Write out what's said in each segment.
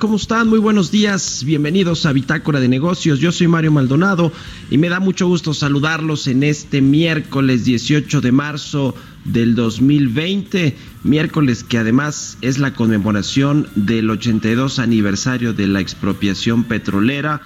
¿Cómo están? Muy buenos días. Bienvenidos a Bitácora de Negocios. Yo soy Mario Maldonado y me da mucho gusto saludarlos en este miércoles 18 de marzo del 2020. Miércoles que además es la conmemoración del 82 aniversario de la expropiación petrolera.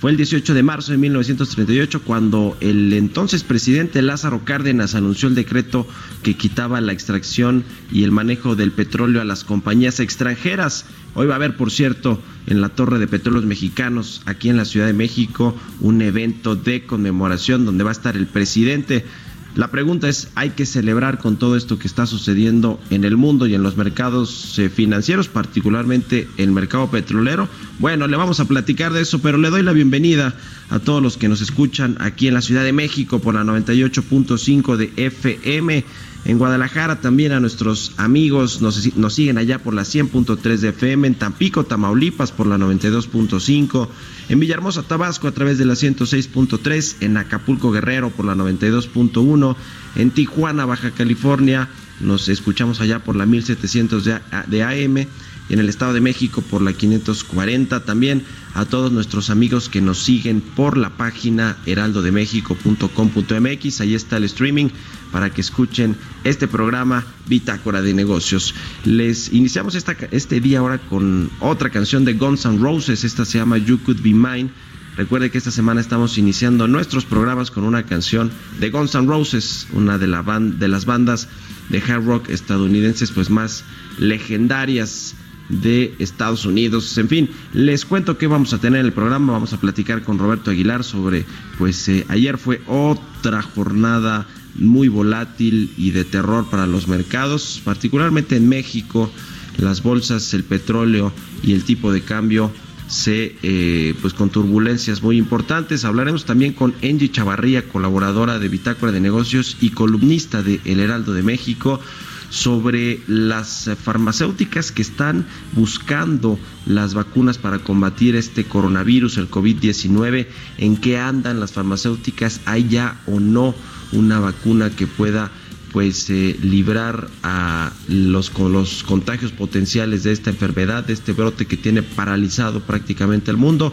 Fue el 18 de marzo de 1938 cuando el entonces presidente Lázaro Cárdenas anunció el decreto que quitaba la extracción y el manejo del petróleo a las compañías extranjeras. Hoy va a haber, por cierto, en la Torre de Petróleos Mexicanos, aquí en la Ciudad de México, un evento de conmemoración donde va a estar el presidente. La pregunta es, ¿hay que celebrar con todo esto que está sucediendo en el mundo y en los mercados eh, financieros, particularmente el mercado petrolero? Bueno, le vamos a platicar de eso, pero le doy la bienvenida a todos los que nos escuchan aquí en la Ciudad de México por la 98.5 de FM. En Guadalajara también a nuestros amigos nos, nos siguen allá por la 100.3 de FM, en Tampico, Tamaulipas por la 92.5, en Villahermosa, Tabasco a través de la 106.3, en Acapulco, Guerrero por la 92.1, en Tijuana, Baja California, nos escuchamos allá por la 1700 de, de AM y en el Estado de México por la 540 también a todos nuestros amigos que nos siguen por la página heraldodemexico.com.mx ahí está el streaming para que escuchen este programa Bitácora de Negocios. Les iniciamos esta, este día ahora con otra canción de Guns N' Roses, esta se llama You Could Be Mine. Recuerde que esta semana estamos iniciando nuestros programas con una canción de Guns N' Roses, una de, la band, de las bandas de hard rock estadounidenses pues más legendarias de Estados Unidos. En fin, les cuento que vamos a tener en el programa. Vamos a platicar con Roberto Aguilar sobre, pues eh, ayer fue otra jornada muy volátil y de terror para los mercados, particularmente en México. Las bolsas, el petróleo y el tipo de cambio se eh, pues con turbulencias muy importantes. Hablaremos también con Angie Chavarría, colaboradora de Bitácora de Negocios y columnista de El Heraldo de México sobre las farmacéuticas que están buscando las vacunas para combatir este coronavirus, el COVID-19, en qué andan las farmacéuticas, hay ya o no una vacuna que pueda pues eh, librar a los, con los contagios potenciales de esta enfermedad, de este brote que tiene paralizado prácticamente el mundo.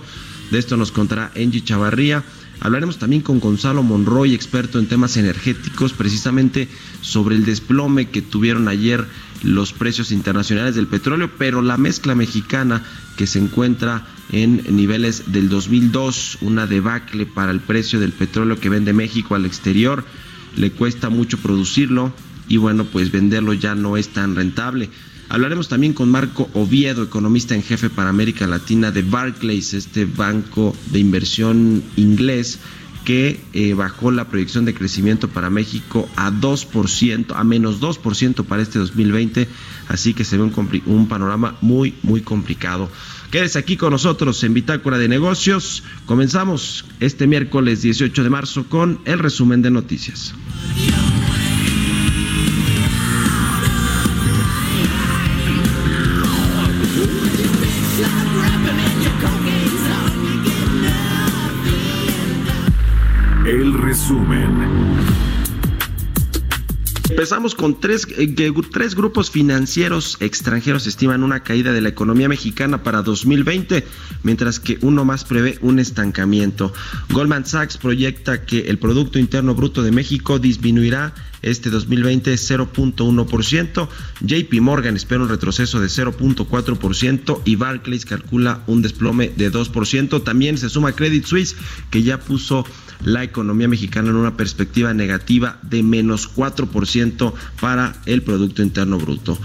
De esto nos contará Angie Chavarría. Hablaremos también con Gonzalo Monroy, experto en temas energéticos, precisamente sobre el desplome que tuvieron ayer los precios internacionales del petróleo, pero la mezcla mexicana que se encuentra en niveles del 2002, una debacle para el precio del petróleo que vende México al exterior, le cuesta mucho producirlo y bueno, pues venderlo ya no es tan rentable. Hablaremos también con Marco Oviedo, economista en jefe para América Latina de Barclays, este banco de inversión inglés que eh, bajó la proyección de crecimiento para México a 2%, a menos 2% para este 2020, así que se ve un, un panorama muy, muy complicado. Quédese aquí con nosotros en Bitácora de Negocios. Comenzamos este miércoles 18 de marzo con el resumen de noticias. Empezamos con tres, eh, tres, grupos financieros extranjeros estiman una caída de la economía mexicana para 2020, mientras que uno más prevé un estancamiento. Goldman Sachs proyecta que el Producto Interno Bruto de México disminuirá este 2020 0.1%, JP Morgan espera un retroceso de 0.4% y Barclays calcula un desplome de 2%. También se suma Credit Suisse que ya puso la economía mexicana en una perspectiva negativa de menos 4% para el Producto Interno Bruto.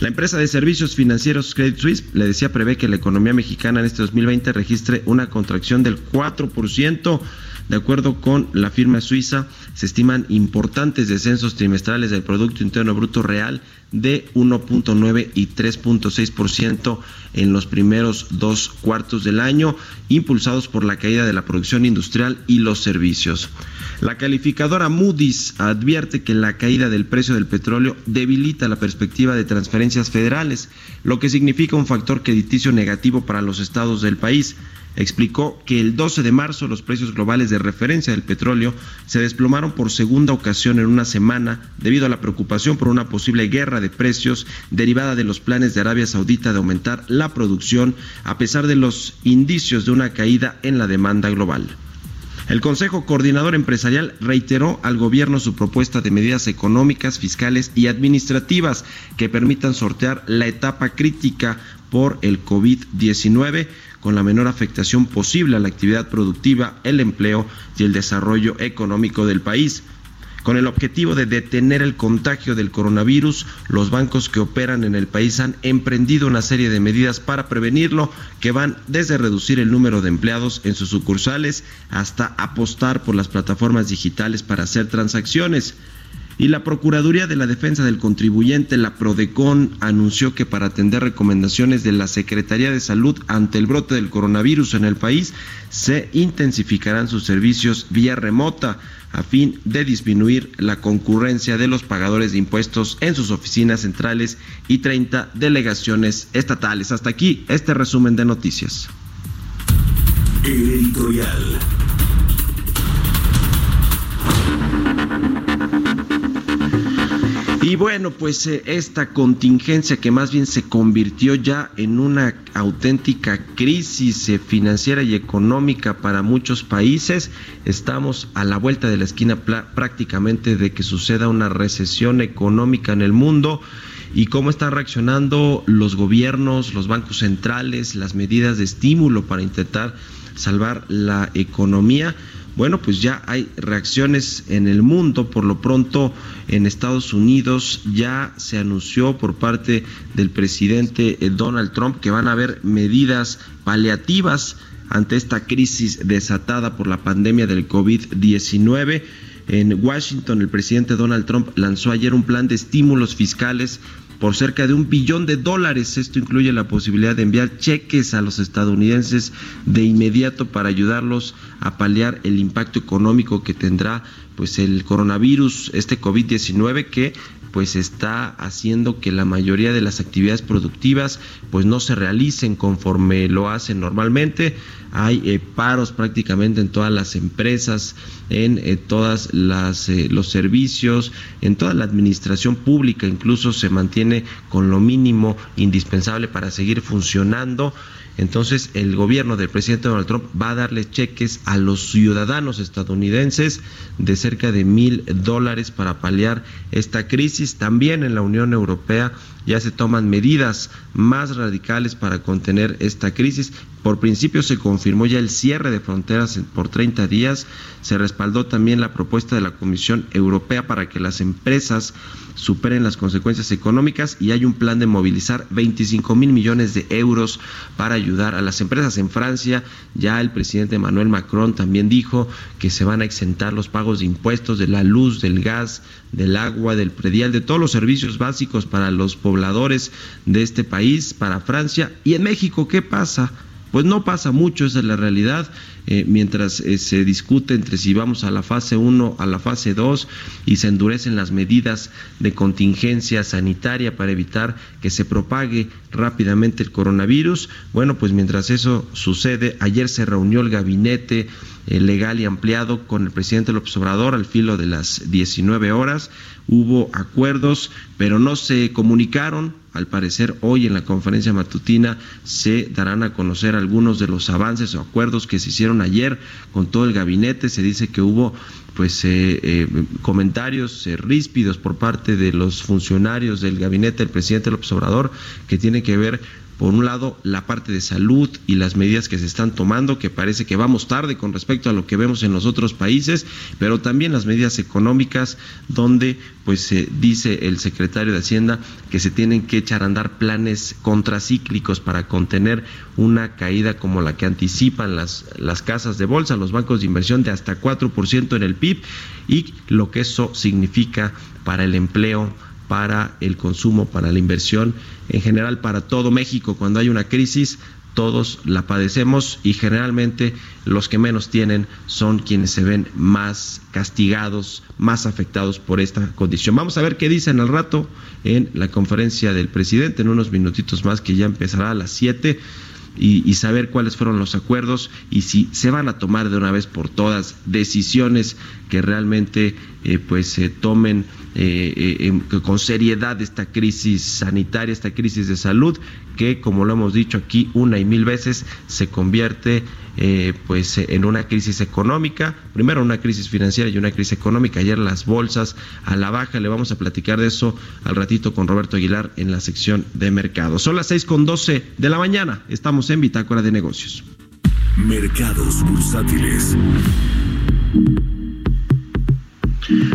La empresa de servicios financieros Credit Suisse, le decía, prevé que la economía mexicana en este 2020 registre una contracción del 4%. De acuerdo con la firma suiza, se estiman importantes descensos trimestrales del Producto Interno Bruto Real de 1.9 y 3.6% en los primeros dos cuartos del año, impulsados por la caída de la producción industrial y los servicios. La calificadora Moody's advierte que la caída del precio del petróleo debilita la perspectiva de transferencias federales, lo que significa un factor crediticio negativo para los estados del país explicó que el 12 de marzo los precios globales de referencia del petróleo se desplomaron por segunda ocasión en una semana debido a la preocupación por una posible guerra de precios derivada de los planes de Arabia Saudita de aumentar la producción a pesar de los indicios de una caída en la demanda global. El Consejo Coordinador Empresarial reiteró al gobierno su propuesta de medidas económicas, fiscales y administrativas que permitan sortear la etapa crítica por el COVID-19 con la menor afectación posible a la actividad productiva, el empleo y el desarrollo económico del país. Con el objetivo de detener el contagio del coronavirus, los bancos que operan en el país han emprendido una serie de medidas para prevenirlo, que van desde reducir el número de empleados en sus sucursales hasta apostar por las plataformas digitales para hacer transacciones. Y la Procuraduría de la Defensa del Contribuyente, la PRODECON, anunció que para atender recomendaciones de la Secretaría de Salud ante el brote del coronavirus en el país, se intensificarán sus servicios vía remota a fin de disminuir la concurrencia de los pagadores de impuestos en sus oficinas centrales y 30 delegaciones estatales. Hasta aquí este resumen de noticias. editorial. Y bueno, pues eh, esta contingencia que más bien se convirtió ya en una auténtica crisis eh, financiera y económica para muchos países, estamos a la vuelta de la esquina prácticamente de que suceda una recesión económica en el mundo y cómo están reaccionando los gobiernos, los bancos centrales, las medidas de estímulo para intentar salvar la economía bueno, pues ya hay reacciones en el mundo. Por lo pronto, en Estados Unidos ya se anunció por parte del presidente eh, Donald Trump que van a haber medidas paliativas ante esta crisis desatada por la pandemia del COVID-19. En Washington, el presidente Donald Trump lanzó ayer un plan de estímulos fiscales por cerca de un billón de dólares. Esto incluye la posibilidad de enviar cheques a los estadounidenses de inmediato para ayudarlos a paliar el impacto económico que tendrá pues el coronavirus, este COVID-19 que pues está haciendo que la mayoría de las actividades productivas pues no se realicen conforme lo hacen normalmente. Hay eh, paros prácticamente en todas las empresas, en eh, todas las eh, los servicios, en toda la administración pública, incluso se mantiene con lo mínimo indispensable para seguir funcionando. Entonces el gobierno del presidente Donald Trump va a darle cheques a los ciudadanos estadounidenses de cerca de mil dólares para paliar esta crisis. También en la Unión Europea ya se toman medidas más radicales para contener esta crisis. Por principio se confirmó ya el cierre de fronteras por 30 días. Se respaldó también la propuesta de la Comisión Europea para que las empresas superen las consecuencias económicas y hay un plan de movilizar 25 mil millones de euros para ayudar a las empresas. En Francia ya el presidente Emmanuel Macron también dijo que se van a exentar los pagos de impuestos de la luz, del gas, del agua, del predial, de todos los servicios básicos para los pobladores de este país, para Francia. ¿Y en México qué pasa? Pues no pasa mucho, esa es la realidad. Eh, mientras eh, se discute entre si vamos a la fase 1, a la fase 2 y se endurecen las medidas de contingencia sanitaria para evitar que se propague rápidamente el coronavirus. Bueno, pues mientras eso sucede, ayer se reunió el gabinete eh, legal y ampliado con el presidente López Obrador al filo de las 19 horas. Hubo acuerdos, pero no se comunicaron. Al parecer, hoy en la conferencia matutina se darán a conocer algunos de los avances o acuerdos que se hicieron ayer con todo el gabinete. Se dice que hubo pues eh, eh, comentarios eh, ríspidos por parte de los funcionarios del gabinete del presidente López Obrador que tiene que ver por un lado, la parte de salud y las medidas que se están tomando, que parece que vamos tarde con respecto a lo que vemos en los otros países, pero también las medidas económicas, donde pues se dice el secretario de Hacienda que se tienen que echar a andar planes contracíclicos para contener una caída como la que anticipan las, las casas de bolsa, los bancos de inversión de hasta 4% en el PIB y lo que eso significa para el empleo para el consumo, para la inversión, en general para todo México. Cuando hay una crisis, todos la padecemos y generalmente los que menos tienen son quienes se ven más castigados, más afectados por esta condición. Vamos a ver qué dicen al rato en la conferencia del presidente, en unos minutitos más que ya empezará a las 7 y, saber cuáles fueron los acuerdos y si se van a tomar de una vez por todas decisiones que realmente eh, pues se tomen eh, eh, con seriedad esta crisis sanitaria, esta crisis de salud, que como lo hemos dicho aquí una y mil veces, se convierte pues en una crisis económica, primero una crisis financiera y una crisis económica. Ayer las bolsas a la baja, le vamos a platicar de eso al ratito con Roberto Aguilar en la sección de mercado. Son las seis con doce de la mañana, estamos en Bitácora de Negocios. Mercados bursátiles.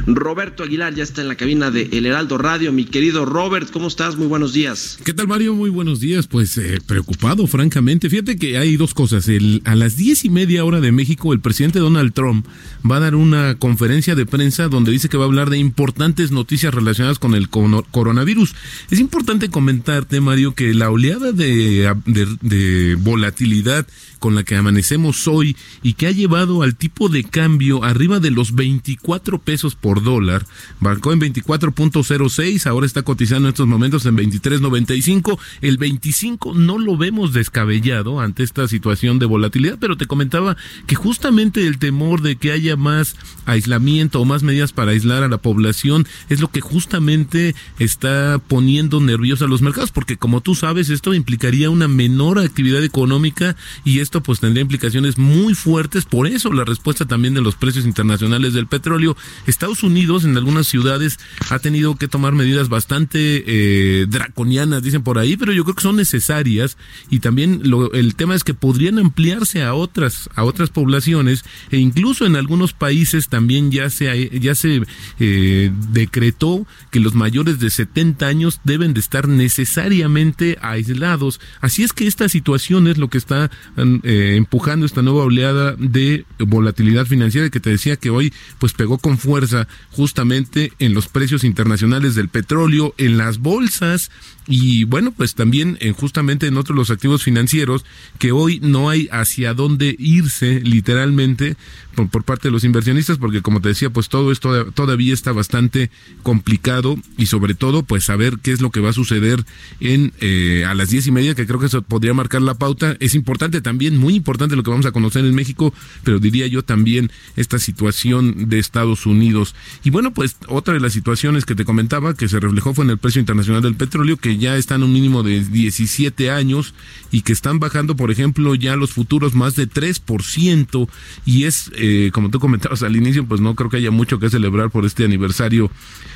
Roberto Aguilar ya está en la cabina de El Heraldo Radio. Mi querido Robert, ¿cómo estás? Muy buenos días. ¿Qué tal, Mario? Muy buenos días. Pues eh, preocupado, francamente. Fíjate que hay dos cosas. a las diez y media hora de México, el presidente Donald Trump va a dar una conferencia de prensa donde dice que va a hablar de importantes noticias relacionadas con el coronavirus. Es importante comentarte, Mario, que la oleada de, de volatilidad con la que amanecemos hoy y que ha llevado al tipo de cambio arriba de los 24 pesos por dólar. Marcó en 24.06, ahora está cotizando en estos momentos en 23.95. El 25 no lo vemos descabellado ante esta situación de volatilidad, pero te comentaba que justamente el temor de que haya más aislamiento o más medidas para aislar a la población es lo que justamente está poniendo nerviosos a los mercados, porque como tú sabes, esto implicaría una menor actividad económica y esto pues tendría implicaciones muy fuertes, por eso la respuesta también de los precios internacionales del petróleo. Estados Unidos en algunas ciudades ha tenido que tomar medidas bastante eh, draconianas, dicen por ahí, pero yo creo que son necesarias y también lo, el tema es que podrían ampliarse a otras a otras poblaciones e incluso en algunos países también ya se ya se eh, decretó que los mayores de 70 años deben de estar necesariamente aislados. Así es que esta situación es lo que está eh, empujando esta nueva oleada de volatilidad financiera que te decía que hoy pues pegó con fuerza justamente en los precios internacionales del petróleo, en las bolsas y bueno, pues también en, justamente en otros los activos financieros que hoy no hay hacia dónde irse literalmente por, parte de los inversionistas porque como te decía pues todo esto todavía está bastante complicado y sobre todo pues saber qué es lo que va a suceder en eh, a las diez y media que creo que eso podría marcar la pauta. Es importante también muy importante lo que vamos a conocer en México pero diría yo también esta situación de Estados Unidos y bueno pues otra de las situaciones que te comentaba que se reflejó fue en el precio internacional del petróleo que ya están un mínimo de 17 años y que están bajando, por ejemplo, ya los futuros más de 3% y es, eh, como tú comentabas al inicio, pues no creo que haya mucho que celebrar por este aniversario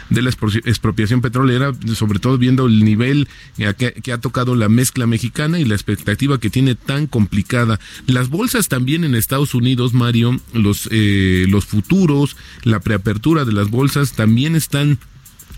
de la expropiación petrolera, sobre todo viendo el nivel que, ha tocado la mezcla mexicana y la expectativa que tiene tan complicada. Las bolsas también en Estados Unidos, Mario, los, eh, los futuros, la preapertura de las bolsas también están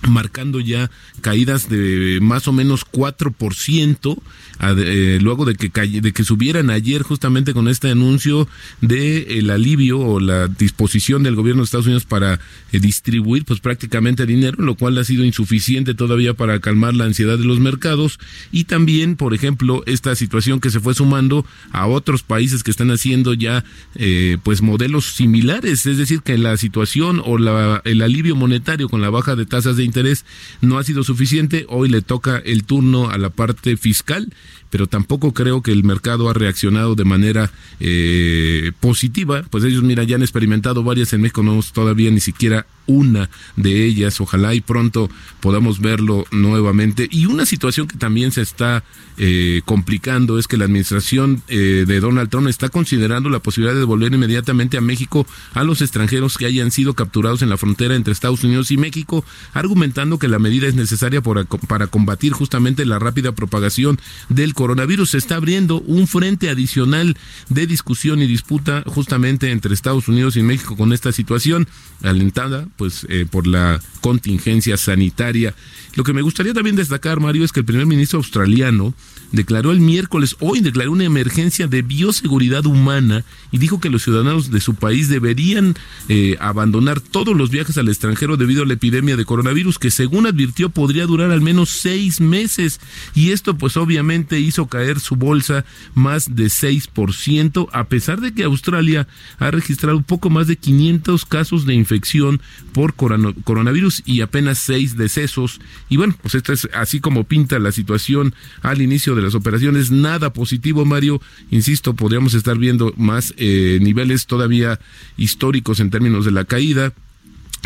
marcando ya caídas de más o menos 4%, eh, luego de que, de que subieran ayer justamente con este anuncio de el alivio o la disposición del gobierno de Estados Unidos para eh, distribuir pues prácticamente dinero, lo cual ha sido insuficiente todavía para calmar la ansiedad de los mercados. Y también, por ejemplo, esta situación que se fue sumando a otros países que están haciendo ya eh, pues modelos similares, es decir, que la situación o la, el alivio monetario con la baja de tasas de interés no ha sido suficiente. Hoy le toca el turno a la parte fiscal, pero tampoco creo que el mercado ha reaccionado de manera eh, positiva. Pues ellos, mira, ya han experimentado varias en México, no todavía ni siquiera una de ellas. Ojalá y pronto podamos verlo nuevamente. Y una situación que también se está eh, complicando es que la administración eh, de Donald Trump está considerando la posibilidad de devolver inmediatamente a México a los extranjeros que hayan sido capturados en la frontera entre Estados Unidos y México, argumentando que la medida es necesaria para, para combatir justamente la rápida propagación del coronavirus. Se está abriendo un frente adicional de discusión y disputa justamente entre Estados Unidos y México con esta situación alentada pues eh, por la contingencia sanitaria. Lo que me gustaría también destacar, Mario, es que el primer ministro australiano declaró el miércoles, hoy declaró una emergencia de bioseguridad humana y dijo que los ciudadanos de su país deberían eh, abandonar todos los viajes al extranjero debido a la epidemia de coronavirus, que según advirtió podría durar al menos seis meses. Y esto pues obviamente hizo caer su bolsa más de 6%, a pesar de que Australia ha registrado un poco más de 500 casos de infección por coronavirus y apenas seis decesos. Y bueno, pues esto es así como pinta la situación al inicio de las operaciones. Nada positivo, Mario. Insisto, podríamos estar viendo más eh, niveles todavía históricos en términos de la caída.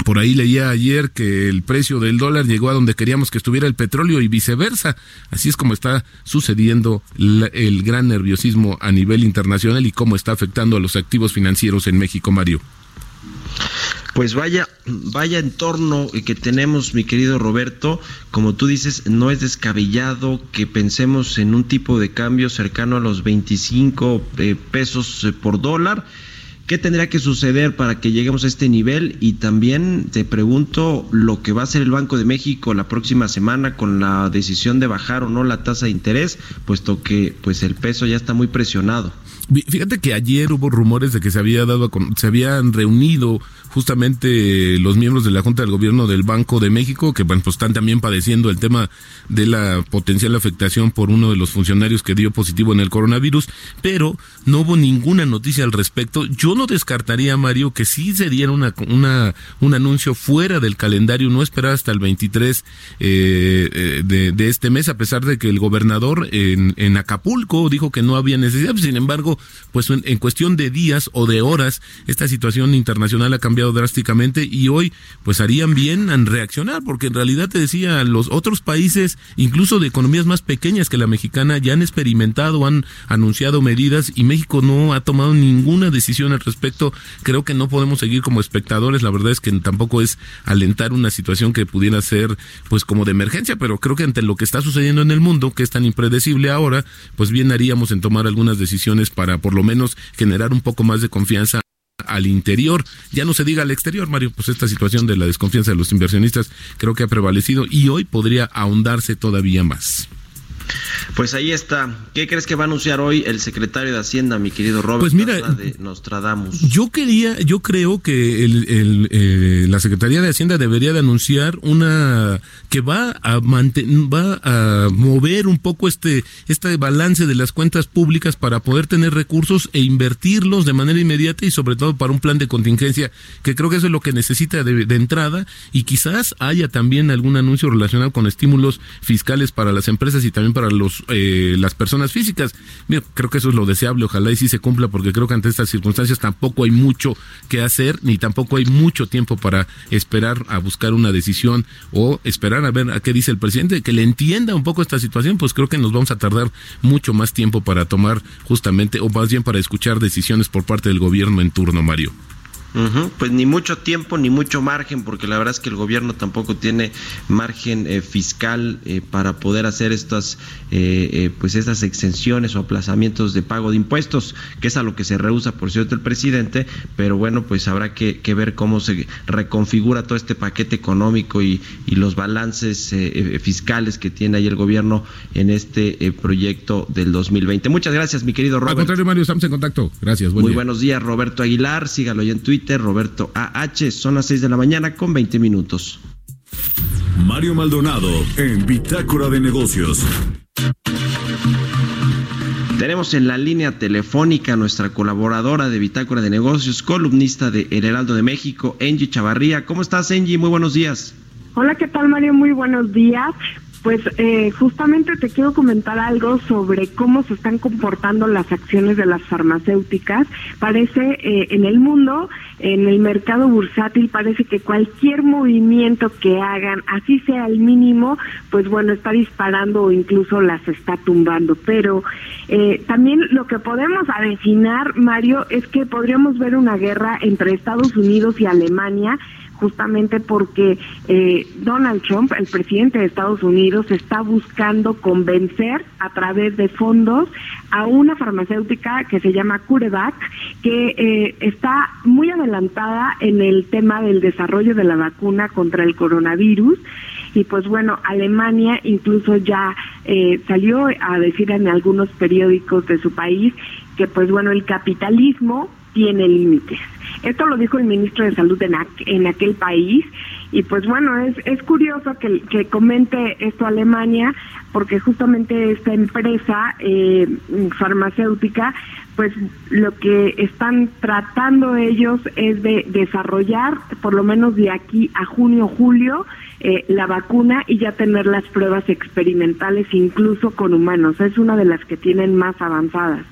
Por ahí leía ayer que el precio del dólar llegó a donde queríamos que estuviera el petróleo y viceversa. Así es como está sucediendo el gran nerviosismo a nivel internacional y cómo está afectando a los activos financieros en México, Mario. Pues vaya, vaya entorno que tenemos, mi querido Roberto. Como tú dices, no es descabellado que pensemos en un tipo de cambio cercano a los 25 eh, pesos eh, por dólar. ¿Qué tendría que suceder para que lleguemos a este nivel? Y también te pregunto lo que va a hacer el Banco de México la próxima semana con la decisión de bajar o no la tasa de interés, puesto que pues el peso ya está muy presionado. Fíjate que ayer hubo rumores de que se había dado se habían reunido justamente los miembros de la Junta del Gobierno del Banco de México, que bueno, pues están también padeciendo el tema de la potencial afectación por uno de los funcionarios que dio positivo en el coronavirus, pero no hubo ninguna noticia al respecto. Yo no descartaría, Mario, que sí se diera una, una, un anuncio fuera del calendario, no esperar hasta el 23 eh, eh, de, de, este mes, a pesar de que el gobernador en, en Acapulco dijo que no había necesidad. Sin embargo, pues en, en cuestión de días o de horas, esta situación internacional ha cambiado drásticamente y hoy pues harían bien en reaccionar, porque en realidad te decía, los otros países, incluso de economías más pequeñas que la mexicana, ya han experimentado, han anunciado medidas y México no ha tomado ninguna decisión al respecto. Creo que no podemos seguir como espectadores, la verdad es que tampoco es alentar una situación que pudiera ser pues como de emergencia, pero creo que ante lo que está sucediendo en el mundo, que es tan impredecible ahora, pues bien haríamos en tomar algunas decisiones para por lo menos generar un poco más de confianza al interior, ya no se diga al exterior, Mario, pues esta situación de la desconfianza de los inversionistas creo que ha prevalecido y hoy podría ahondarse todavía más. Pues ahí está. ¿Qué crees que va a anunciar hoy el secretario de Hacienda, mi querido Robert? Pues mira, de Nostradamus. Yo quería, yo creo que el, eh, la Secretaría de Hacienda debería de anunciar una que va a va a mover un poco este este balance de las cuentas públicas para poder tener recursos e invertirlos de manera inmediata y sobre todo para un plan de contingencia que creo que eso es lo que necesita de, de entrada y quizás haya también algún anuncio relacionado con estímulos fiscales para las empresas y también para los eh, las personas físicas. creo que eso es lo deseable, ojalá y sí se cumpla, porque creo que ante estas circunstancias tampoco hay mucho que hacer, ni tampoco hay mucho tiempo para esperar a buscar una decisión o esperar a ver a qué dice el presidente, que le entienda un poco esta situación, pues creo que nos vamos a tardar mucho más tiempo para tomar justamente, o más bien para escuchar decisiones por parte del gobierno en turno, Mario. Pues ni mucho tiempo ni mucho margen, porque la verdad es que el gobierno tampoco tiene margen eh, fiscal eh, para poder hacer estas, eh, pues estas exenciones o aplazamientos de pago de impuestos, que es a lo que se rehúsa, por cierto, el presidente. Pero bueno, pues habrá que, ver cómo se reconfigura todo este paquete económico y, y los balances fiscales que tiene ahí el gobierno en este proyecto del 2020. Muchas gracias, mi querido Roberto. Al contrario, Mario, estamos en contacto. Gracias. Muy buenos días, Roberto Aguilar. Sígalo ahí en Twitter Roberto AH. Son las 6 de la mañana con 20 minutos. Mario Maldonado en Bitácora de Negocios. Tenemos en la línea telefónica nuestra colaboradora de Bitácora de Negocios, columnista de El Heraldo de México, Angie Chavarría. ¿Cómo estás, Angie? Muy buenos días. Hola, ¿qué tal Mario? Muy buenos días. Pues eh, justamente te quiero comentar algo sobre cómo se están comportando las acciones de las farmacéuticas. Parece eh, en el mundo, en el mercado bursátil, parece que cualquier movimiento que hagan, así sea el mínimo, pues bueno, está disparando o incluso las está tumbando. Pero eh, también lo que podemos avecinar, Mario, es que podríamos ver una guerra entre Estados Unidos y Alemania justamente porque eh, Donald Trump, el presidente de Estados Unidos, está buscando convencer a través de fondos a una farmacéutica que se llama CureVac, que eh, está muy adelantada en el tema del desarrollo de la vacuna contra el coronavirus. Y pues bueno, Alemania incluso ya eh, salió a decir en algunos periódicos de su país que pues bueno, el capitalismo tiene límites. Esto lo dijo el ministro de Salud en, en aquel país y pues bueno, es, es curioso que, que comente esto Alemania porque justamente esta empresa eh, farmacéutica pues lo que están tratando ellos es de desarrollar por lo menos de aquí a junio julio eh, la vacuna y ya tener las pruebas experimentales incluso con humanos es una de las que tienen más avanzadas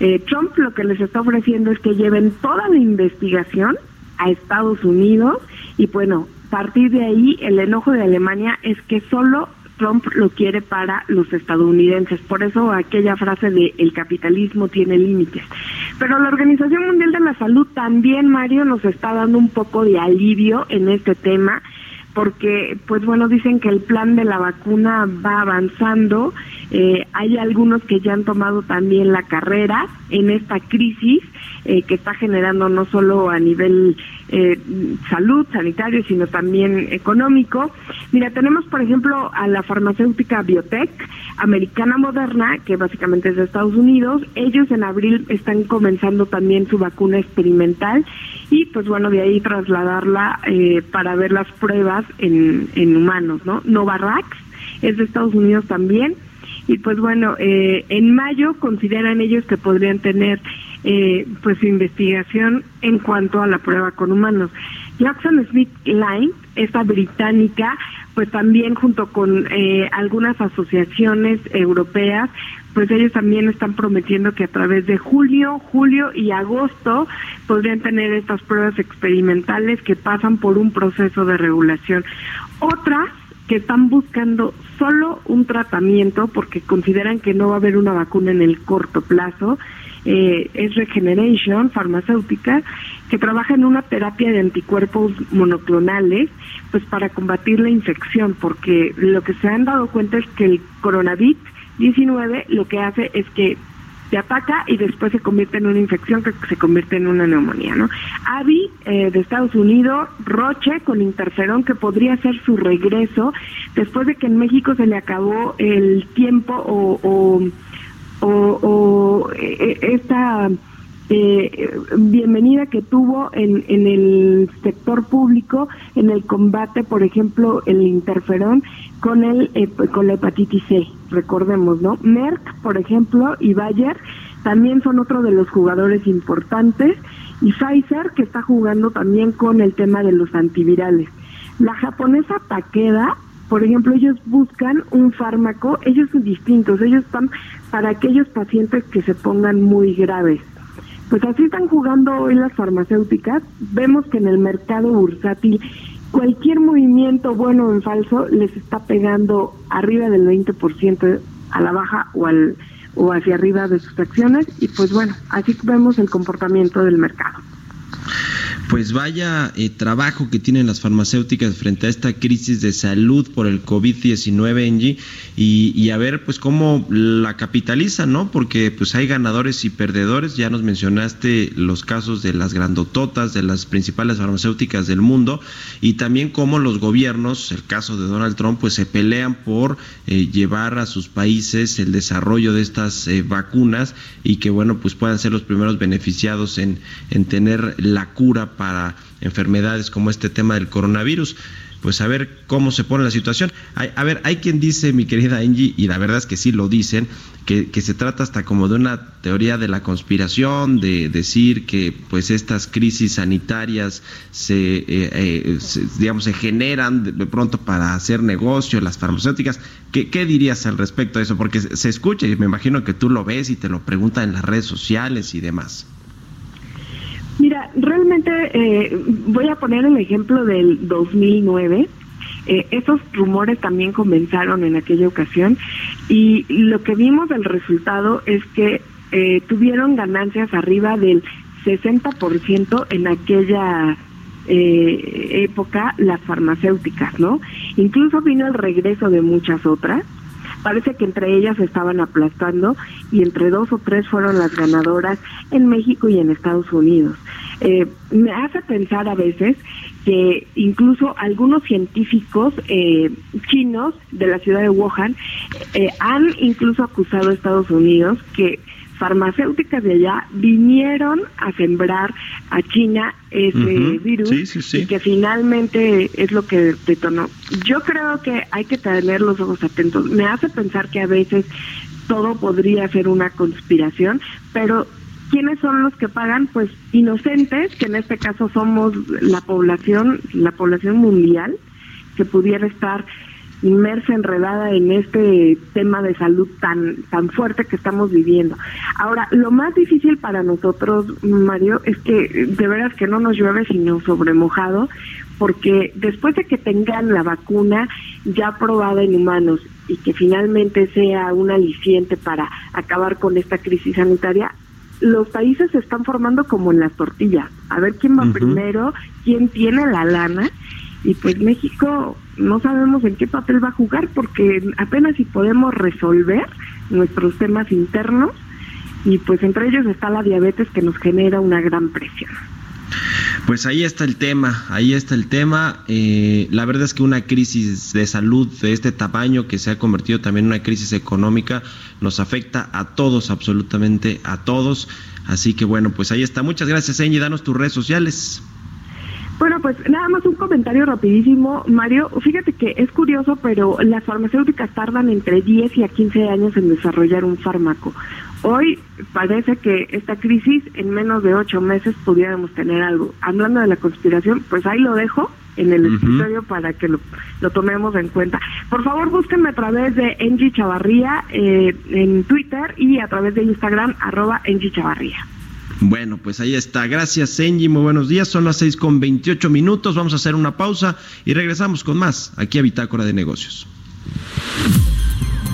eh, Trump lo que les está ofreciendo es que lleven toda la investigación a Estados Unidos y bueno, a partir de ahí el enojo de Alemania es que solo Trump lo quiere para los estadounidenses. Por eso aquella frase de el capitalismo tiene límites. Pero la Organización Mundial de la Salud también, Mario, nos está dando un poco de alivio en este tema porque pues bueno dicen que el plan de la vacuna va avanzando eh, hay algunos que ya han tomado también la carrera en esta crisis eh, que está generando no solo a nivel eh, salud, sanitario, sino también económico. Mira, tenemos por ejemplo a la farmacéutica Biotech, americana moderna, que básicamente es de Estados Unidos. Ellos en abril están comenzando también su vacuna experimental y pues bueno, de ahí trasladarla eh, para ver las pruebas en, en humanos, ¿no? Novavax es de Estados Unidos también y pues bueno, eh, en mayo consideran ellos que podrían tener eh, pues investigación en cuanto a la prueba con humanos. Jackson Smith Line, esta británica, pues también junto con eh, algunas asociaciones europeas, pues ellos también están prometiendo que a través de julio, julio y agosto podrían tener estas pruebas experimentales que pasan por un proceso de regulación. Otras que están buscando solo un tratamiento porque consideran que no va a haber una vacuna en el corto plazo. Eh, es Regeneration farmacéutica que trabaja en una terapia de anticuerpos monoclonales pues para combatir la infección porque lo que se han dado cuenta es que el coronavirus 19 lo que hace es que se ataca y después se convierte en una infección que se convierte en una neumonía, ¿no? Avi eh, de Estados Unidos, Roche con interferón que podría ser su regreso después de que en México se le acabó el tiempo o, o, o, eh, esta eh, bienvenida que tuvo en, en el sector público en el combate, por ejemplo, el interferón con el eh, con la hepatitis C, recordemos, ¿no? Merck, por ejemplo, y Bayer también son otro de los jugadores importantes y Pfizer que está jugando también con el tema de los antivirales. La japonesa Takeda, por ejemplo, ellos buscan un fármaco, ellos son distintos, ellos están para aquellos pacientes que se pongan muy graves. Pues así están jugando hoy las farmacéuticas. Vemos que en el mercado bursátil cualquier movimiento bueno o en falso les está pegando arriba del 20% a la baja o al o hacia arriba de sus acciones. Y pues bueno, así vemos el comportamiento del mercado pues vaya eh, trabajo que tienen las farmacéuticas frente a esta crisis de salud por el COVID-19, Engie, y, y, a ver pues cómo la capitalizan, ¿no? Porque pues hay ganadores y perdedores, ya nos mencionaste los casos de las grandototas, de las principales farmacéuticas del mundo, y también cómo los gobiernos, el caso de Donald Trump, pues se pelean por eh, llevar a sus países el desarrollo de estas eh, vacunas y que bueno, pues puedan ser los primeros beneficiados en, en tener la cura para enfermedades como este tema del coronavirus. pues a ver cómo se pone la situación. a ver, hay quien dice, mi querida Angie, y la verdad es que sí lo dicen, que, se trata hasta como de una teoría de la conspiración, de decir que pues estas crisis sanitarias se, eh, eh, digamos, se generan de pronto para hacer negocio, las farmacéuticas. ¿Qué, ¿Qué, dirías al respecto de eso? Porque se escucha y me imagino que tú lo ves y te lo preguntan en las redes sociales y demás. Mira, realmente eh, voy a poner el ejemplo del 2009 eh, esos rumores también comenzaron en aquella ocasión y lo que vimos del resultado es que eh, tuvieron ganancias arriba del 60% en aquella eh, época las farmacéuticas, ¿no? Incluso vino el regreso de muchas otras. Parece que entre ellas estaban aplastando y entre dos o tres fueron las ganadoras en México y en Estados Unidos. Eh, me hace pensar a veces que incluso algunos científicos eh, chinos de la ciudad de Wuhan eh, han incluso acusado a Estados Unidos que farmacéuticas de allá vinieron a sembrar a China ese virus y que finalmente es lo que detonó. Yo creo que hay que tener los ojos atentos. Me hace pensar que a veces todo podría ser una conspiración, pero ¿Quiénes son los que pagan? Pues inocentes, que en este caso somos la población, la población mundial, que pudiera estar inmersa, enredada en este tema de salud tan, tan fuerte que estamos viviendo. Ahora, lo más difícil para nosotros, Mario, es que de veras que no nos llueve sino sobre mojado, porque después de que tengan la vacuna ya probada en humanos y que finalmente sea un aliciente para acabar con esta crisis sanitaria, los países se están formando como en las tortillas. A ver quién va primero, quién tiene la lana. Y pues México no sabemos en qué papel va a jugar porque apenas si podemos resolver nuestros temas internos y pues entre ellos está la diabetes que nos genera una gran presión. Pues ahí está el tema, ahí está el tema. Eh, la verdad es que una crisis de salud de este tamaño que se ha convertido también en una crisis económica nos afecta a todos, absolutamente a todos. Así que bueno, pues ahí está. Muchas gracias, Engie. Danos tus redes sociales. Bueno, pues nada más un comentario rapidísimo, Mario. Fíjate que es curioso, pero las farmacéuticas tardan entre 10 y a 15 años en desarrollar un fármaco. Hoy parece que esta crisis en menos de ocho meses pudiéramos tener algo. Hablando de la conspiración, pues ahí lo dejo en el escritorio para que lo, tomemos en cuenta. Por favor, búsquenme a través de Engie Chavarría eh, en Twitter y a través de Instagram, arroba Engie Chavarría. Bueno, pues ahí está. Gracias, Engie. Muy buenos días. Son las seis con veintiocho minutos. Vamos a hacer una pausa y regresamos con más aquí a Bitácora de Negocios.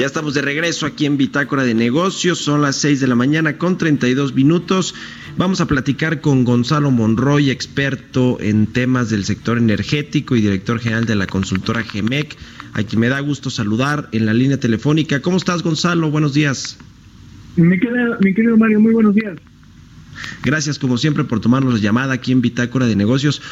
Ya estamos de regreso aquí en Bitácora de Negocios. Son las 6 de la mañana con 32 minutos. Vamos a platicar con Gonzalo Monroy, experto en temas del sector energético y director general de la consultora GEMEC, a quien me da gusto saludar en la línea telefónica. ¿Cómo estás, Gonzalo? Buenos días. Mi querido, mi querido Mario, muy buenos días. Gracias como siempre por tomarnos la llamada aquí en Bitácora de Negocios.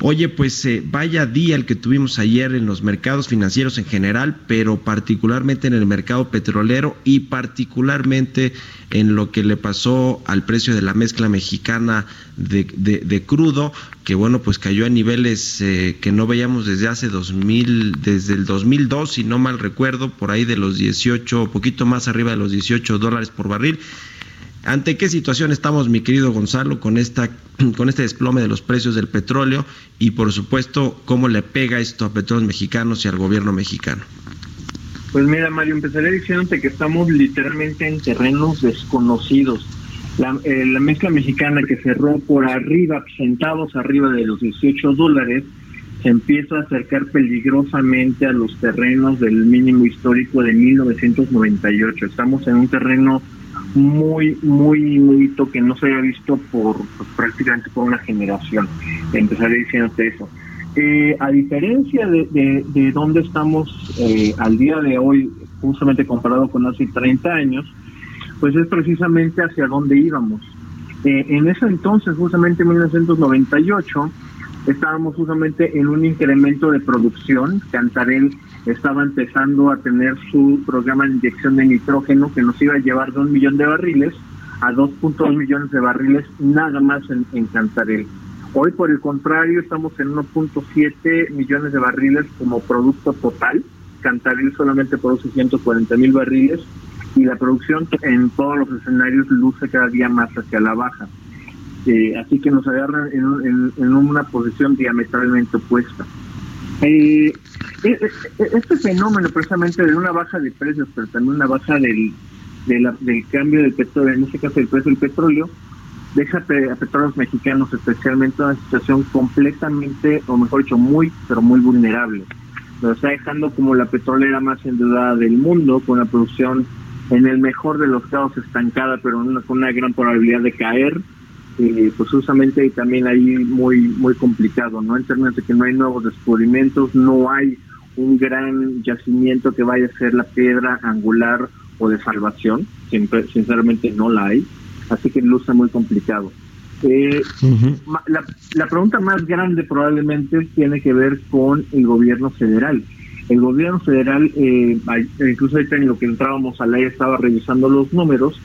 Oye, pues eh, vaya día el que tuvimos ayer en los mercados financieros en general, pero particularmente en el mercado petrolero y particularmente en lo que le pasó al precio de la mezcla mexicana de, crudo, que bueno, pues cayó a niveles eh, que no veíamos desde hace 2000, desde el 2002, si no mal recuerdo, por ahí de los 18, poquito más arriba de los 18 dólares por barril. ¿Ante qué situación estamos, mi querido Gonzalo, con, esta, con este desplome de los precios del petróleo y, por supuesto, cómo le pega esto a petróleos mexicanos y al gobierno mexicano? Pues mira, Mario, empezaré diciéndote que estamos literalmente en terrenos desconocidos. La, eh, la mezcla mexicana que cerró por arriba, centavos arriba de los 18 dólares, se empieza a acercar peligrosamente a los terrenos del mínimo histórico de 1998. Estamos en un terreno muy, muy, muy que no se había visto por pues, prácticamente por una generación. Empezaré diciéndote eso. Eh, a diferencia de, de, de dónde estamos eh, al día de hoy, justamente comparado con hace 30 años, pues es precisamente hacia dónde íbamos. Eh, en ese entonces, justamente en 1998, estábamos justamente en un incremento de producción. Cantarel estaba empezando a tener su programa de inyección de nitrógeno que nos iba a llevar de un millón de barriles a 2.2 millones de barriles nada más en, en Cantarel. Hoy, por el contrario, estamos en 1.7 millones de barriles como producto total. Cantaril solamente produce 140 mil barriles y la producción en todos los escenarios luce cada día más hacia la baja. Eh, así que nos agarran en, una posición diametralmente opuesta. Eh, eh, este fenómeno precisamente de una baja de precios, pero también una baja del, del cambio del petróleo, en este caso el precio del petróleo, deja a petróleos mexicanos especialmente en una situación completamente, o mejor dicho, muy, pero muy vulnerable. Nos está dejando como la petrolera más endeudada del mundo, con la producción en el mejor de los casos estancada, pero con una gran probabilidad de caer, eh, pues justamente también ahí muy muy complicado, ¿no? En términos de que no hay nuevos descubrimientos, no hay un gran yacimiento que vaya a ser la piedra angular o de salvación, siempre, sinceramente no la hay, así que luce muy complicado. Eh, la, la pregunta más grande probablemente tiene que ver con el gobierno federal el gobierno federal, eh, incluso ahorita en lo que entrábamos a la ley estaba revisando los números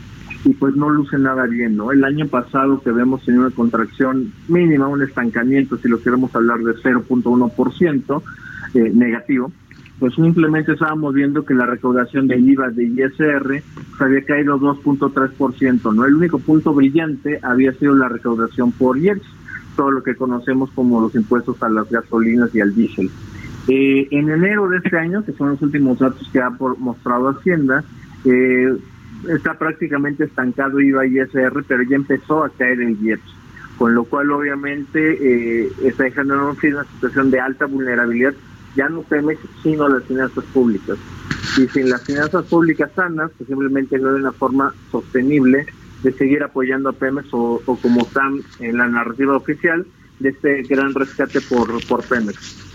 y pues no luce nada bien, ¿no? El año pasado que vemos en una contracción mínima, un estancamiento, si lo queremos hablar de 0.1% eh, negativo, pues simplemente estábamos viendo que la recaudación de IVA de ISR había caído 2.3%, ¿no? El único punto brillante había sido la recaudación por IEX, todo lo que conocemos como los impuestos a las gasolinas y al diésel. Eh, en enero de este año, que son los últimos datos que ha mostrado Hacienda, eh, está prácticamente estancado IVA y ISR, pero ya empezó a caer el IEPS, con lo cual obviamente eh, está dejando en una situación de alta vulnerabilidad, ya no Pemex, sino las finanzas públicas. Y sin las finanzas públicas sanas, pues simplemente no hay una forma sostenible de seguir apoyando a Pemex o, como están en la narrativa oficial de este gran rescate por, por Pemex.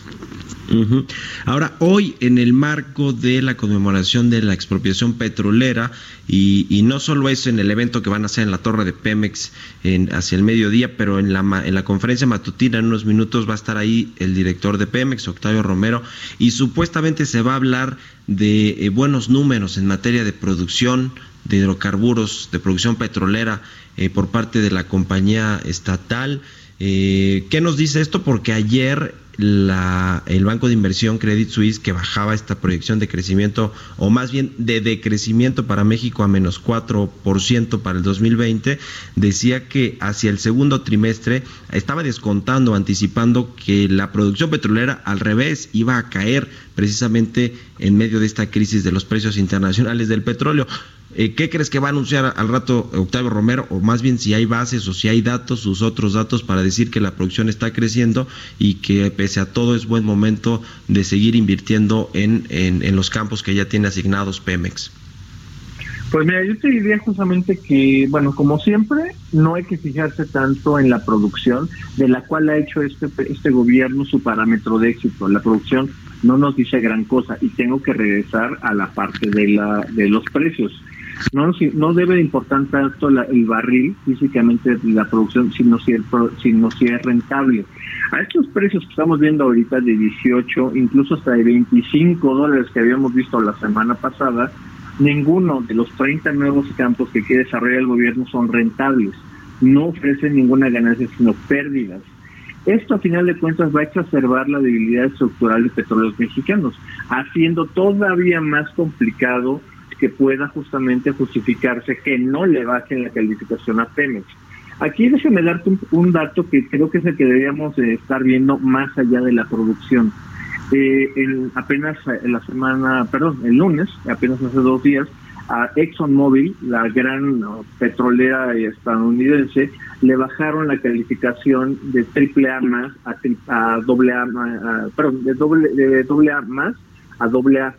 Ahora, hoy en el marco de la conmemoración de la expropiación petrolera, y, no solo eso en el evento que van a hacer en la torre de Pemex en, hacia el mediodía, pero en la, en la conferencia matutina en unos minutos va a estar ahí el director de Pemex, Octavio Romero, y supuestamente se va a hablar de eh, buenos números en materia de producción de hidrocarburos, de producción petrolera eh, por parte de la compañía estatal. Eh, ¿Qué nos dice esto? Porque ayer la, el Banco de Inversión Credit Suisse que bajaba esta proyección de crecimiento o más bien de decrecimiento para México a menos 4% para el 2020, decía que hacia el segundo trimestre estaba descontando, anticipando que la producción petrolera al revés iba a caer precisamente en medio de esta crisis de los precios internacionales del petróleo. Eh, ¿Qué crees que va a anunciar al rato Octavio Romero? O más bien si hay bases o si hay datos, sus otros datos para decir que la producción está creciendo y que pese a todo es buen momento de seguir invirtiendo en, en, los campos que ya tiene asignados Pemex. Pues mira, yo te diría justamente que, bueno, como siempre, no hay que fijarse tanto en la producción, de la cual ha hecho este, este gobierno su parámetro de éxito. La producción no nos dice gran cosa y tengo que regresar a la parte de, la, de los precios no, no debe importar tanto el barril físicamente la producción, sino si, sino si es rentable. A estos precios que estamos viendo ahorita de 18, incluso hasta de 25 dólares que habíamos visto la semana pasada, ninguno de los 30 nuevos campos que quiere desarrollar el gobierno son rentables. No ofrecen ninguna ganancia, sino pérdidas. Esto a final de cuentas va a exacerbar la debilidad estructural de petróleos mexicanos, haciendo todavía más complicado que pueda justamente justificarse que no le bajen la calificación a Pemex. Aquí déjeme darte un, dato que creo que es el que deberíamos estar viendo más allá de la producción. Eh, apenas en la semana, perdón, el lunes, apenas hace dos días, a ExxonMobil, la gran petrolera estadounidense, le bajaron la calificación de triple A más a, doble A, perdón, de doble, de doble A más a doble A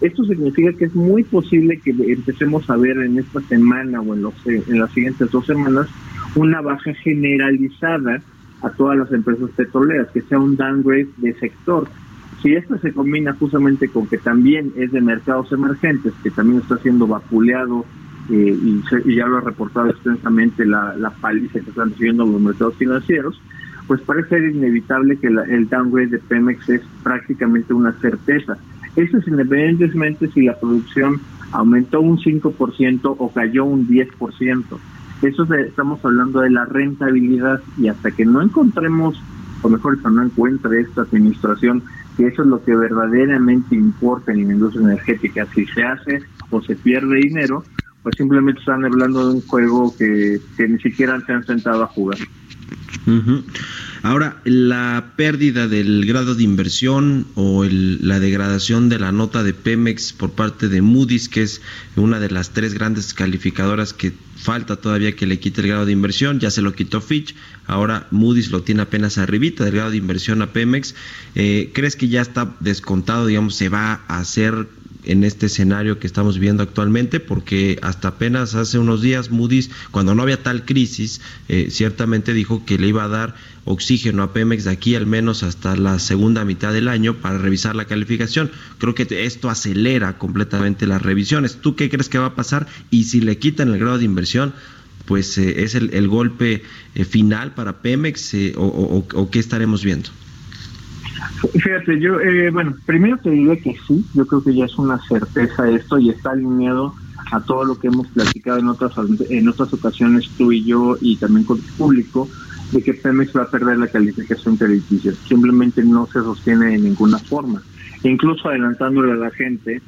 esto significa que es muy posible que empecemos a ver en esta semana o en, los, en las siguientes dos semanas una baja generalizada a todas las empresas petroleras, que sea un downgrade de sector. Si esto se combina justamente con que también es de mercados emergentes, que también está siendo vapuleado eh, y, ya lo ha reportado extensamente la, la paliza que están recibiendo los mercados financieros, pues parece inevitable que el downgrade de Pemex es prácticamente una certeza. Eso es independientemente si la producción aumentó un 5% o cayó un 10%. Eso estamos hablando de la rentabilidad y hasta que no encontremos, o mejor que no encuentre esta administración, que eso es lo que verdaderamente importa en la industria energética, si se hace o se pierde dinero, pues simplemente están hablando de un juego que, que ni siquiera se han sentado a jugar. Ahora, la pérdida del grado de inversión o la degradación de la nota de Pemex por parte de Moody's, que es una de las tres grandes calificadoras que falta todavía que le quite el grado de inversión, ya se lo quitó Fitch, ahora Moody's lo tiene apenas arribita del grado de inversión a Pemex. Eh, ¿Crees que ya está descontado, digamos, se va a hacer en este escenario que estamos viendo actualmente, porque hasta apenas hace unos días Moody's, cuando no había tal crisis, eh, ciertamente dijo que le iba a dar oxígeno a Pemex de aquí al menos hasta la segunda mitad del año para revisar la calificación. Creo que esto acelera completamente las revisiones. ¿Tú qué crees que va a pasar? Y si le quitan el grado de inversión, pues eh, es el, golpe eh, final para Pemex o qué estaremos viendo. Fíjate, yo, eh, bueno, primero te diría que sí, yo creo que ya es una certeza esto y está alineado a todo lo que hemos platicado en otras en otras ocasiones tú y yo y también con el público de que Pemex va a perder la calificación crediticia. Simplemente no se sostiene de ninguna forma. Incluso adelantándole a la gente,